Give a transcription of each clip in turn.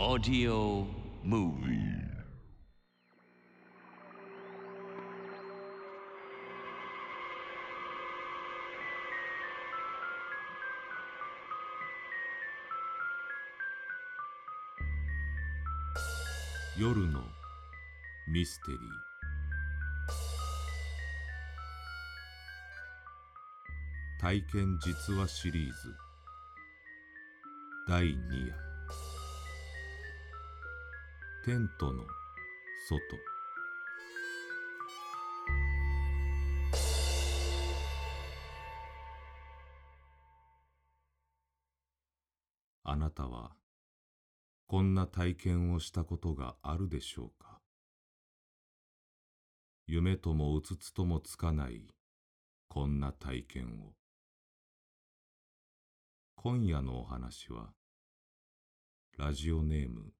Audio Movie. 夜のミステリー。体験実話シリーズ。第2夜。テントの外。あなたはこんな体験をしたことがあるでしょうか？夢ともうつつともつかないこんな体験を。今夜のお話はラジオネーム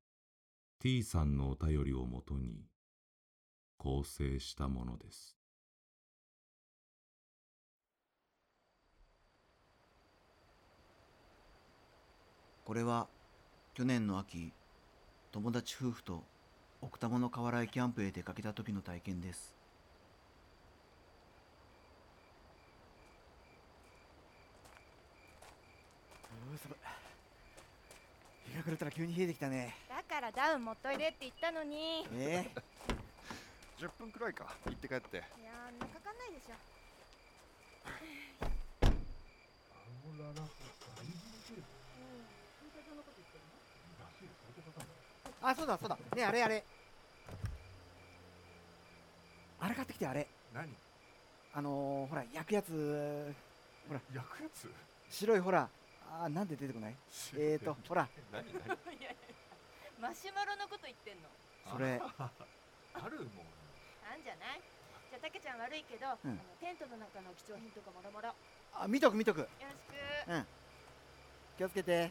T さんのお便りをもとに構成したものです。これは去年の秋友達夫婦と奥多摩の河原へキャンプへ出かけた時の体験です。うー寒い。日が暮れたら急に冷えてきたね。だからダウン持っといでって言ったのに。いえ10分くらいか。行って帰って。やーんなかかんないでしょ。ー、あそうだそうだ。ねえあれあれ。あれ買ってきてあれ。何？あのー、ほら焼くやつ。焼くやつ？白いほら。あーなんで出てこない。えーとほら。何？何？マシュマロのこと言ってんの。それ。あるもんあんじゃない？じゃあたけちゃん悪いけど、うん。あのテントの中の貴重品とかもろもろ。よあ見とく見とく。ろしく。うん。気をつけて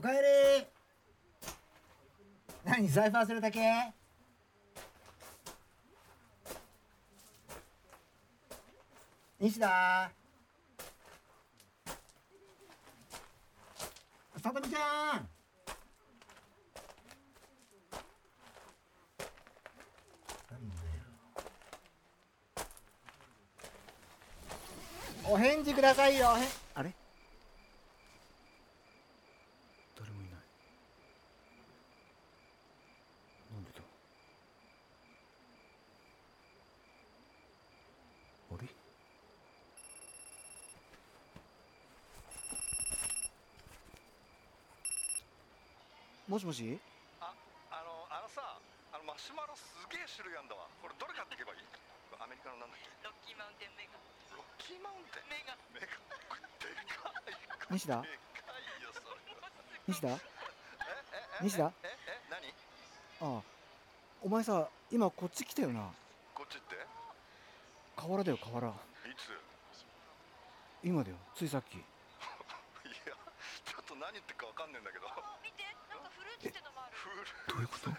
おかえり。何財布忘れたけ？西田。さとみちゃん。お返事くださいよへあれ誰もいないなんでだあれもしもし？ああのあのさあのマシュマロすげえ種類あんだわ。これどれ買っていけばいい？アメリカのなんだっけ？ロッキーマウンテンメガ。ロッキーマウンテン？メガ。メガ。これでかい西田？でかいよそれ。西田？えええ西田？ええ何？ああ。お前さ今こっち来たよな？こっちって？河原だよ河原。いつ？今だよついさっき。いやちょっとと何言ってるかわかんねえんだけど。見てどういうこと？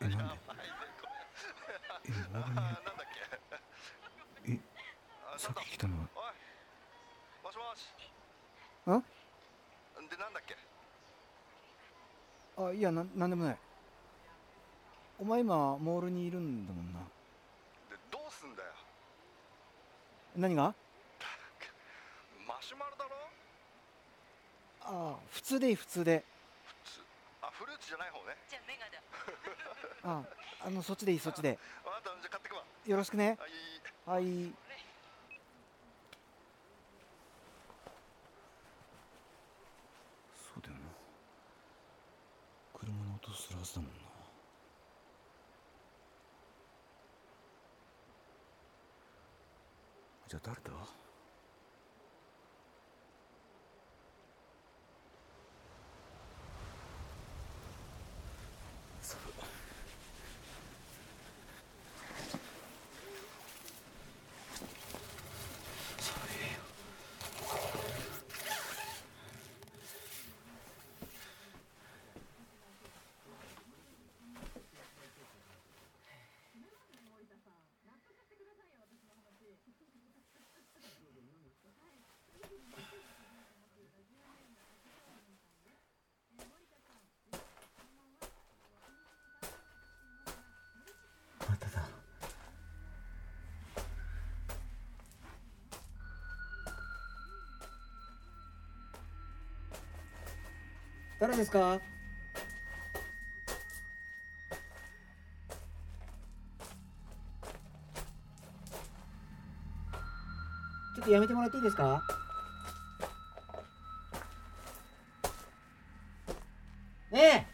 えなんで？ええあさっき来たのは？もしもし。んでなんだっけ？あいやななんでもない。お前今モールにいるんだもんな。でどうすんだよ？何が？マシュマロだろ？ああ普通でいい普通でフルーツじゃない方ね。じゃあメガだ。あああのそっちでいいそっちで。あなたじゃあ買ってくわ。よろしくね。はい。はい。そうだよな。車の音するはずだもんな。じゃあ誰だ？誰ですか？ちょっとやめてもらっていいですか？ねえ。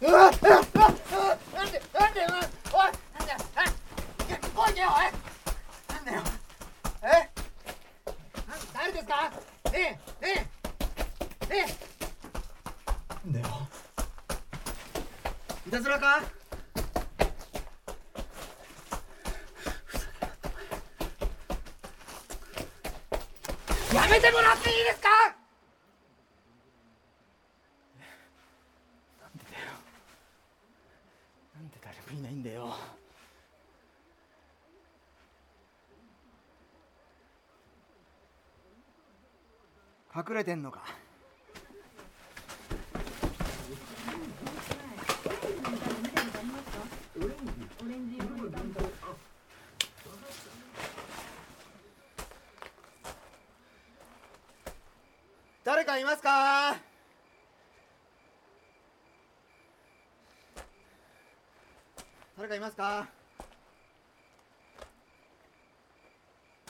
うわっ！なんでなんでおいなんだあおいけよおいなんだよえなん誰ですかねえねえねえなんだよ。いたずらか？やめてもらっていいですか？なんでだよ。なんで誰もいないんだよ。隠れてんのか？かいますか？誰かいますか？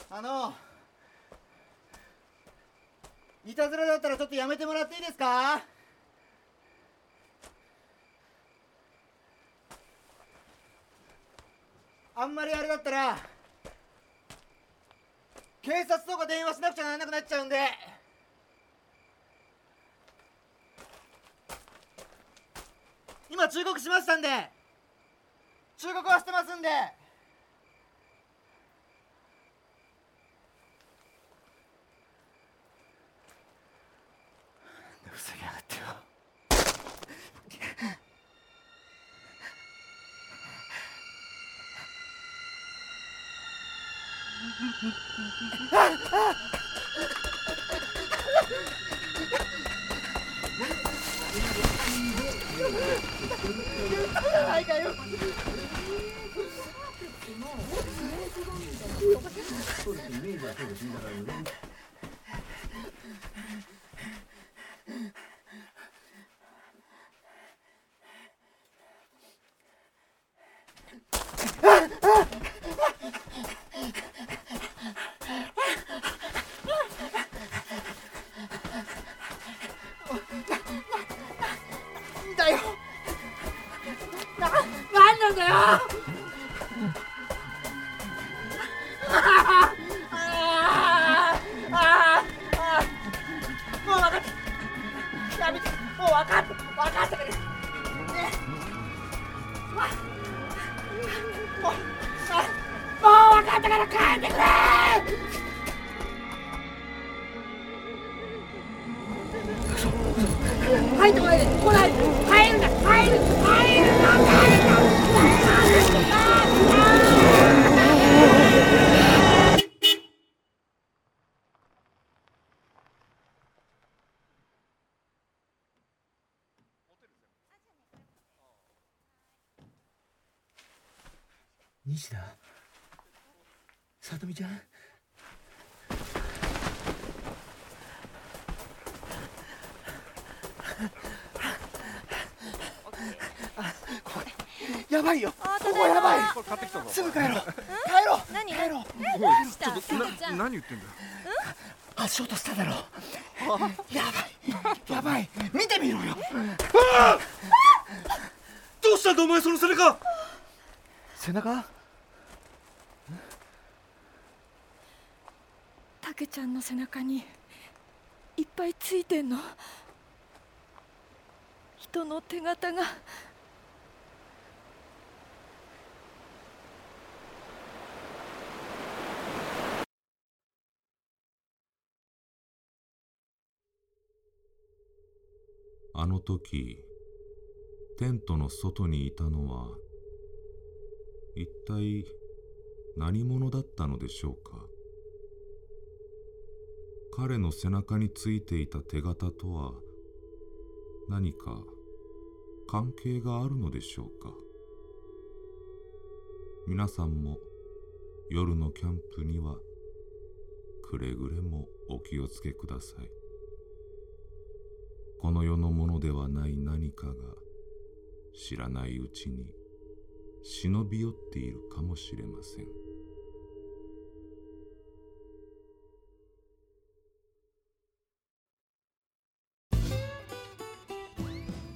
あのいたずらだったらちょっとやめてもらっていいですか？あんまりあれだったら警察とか電話しなくちゃならなくなっちゃうんで。今忠告しましたんで。忠告はしてますんで。ふざけやがってよ。はいかよだ入ってこないで来ない。でさとみちゃん。やばいよ。あここやばい。これ買ってきたぞ。すぐ帰ろう。帰ろう。何？帰ろう。えどうした？何言ってんだよ。足音しただろ。やばい。やばい。見てみろよ。どうしたんだお前その背中。背中？けちゃんの背中にいっぱいついてんの。人の手形が。あの時テントの外にいたのは一体何者だったのでしょうか？彼の背中についていた手形とは何か関係があるのでしょうか？皆さんも夜のキャンプにはくれぐれもお気をつけください。この世のものではない何かが知らないうちに忍び寄っているかもしれません。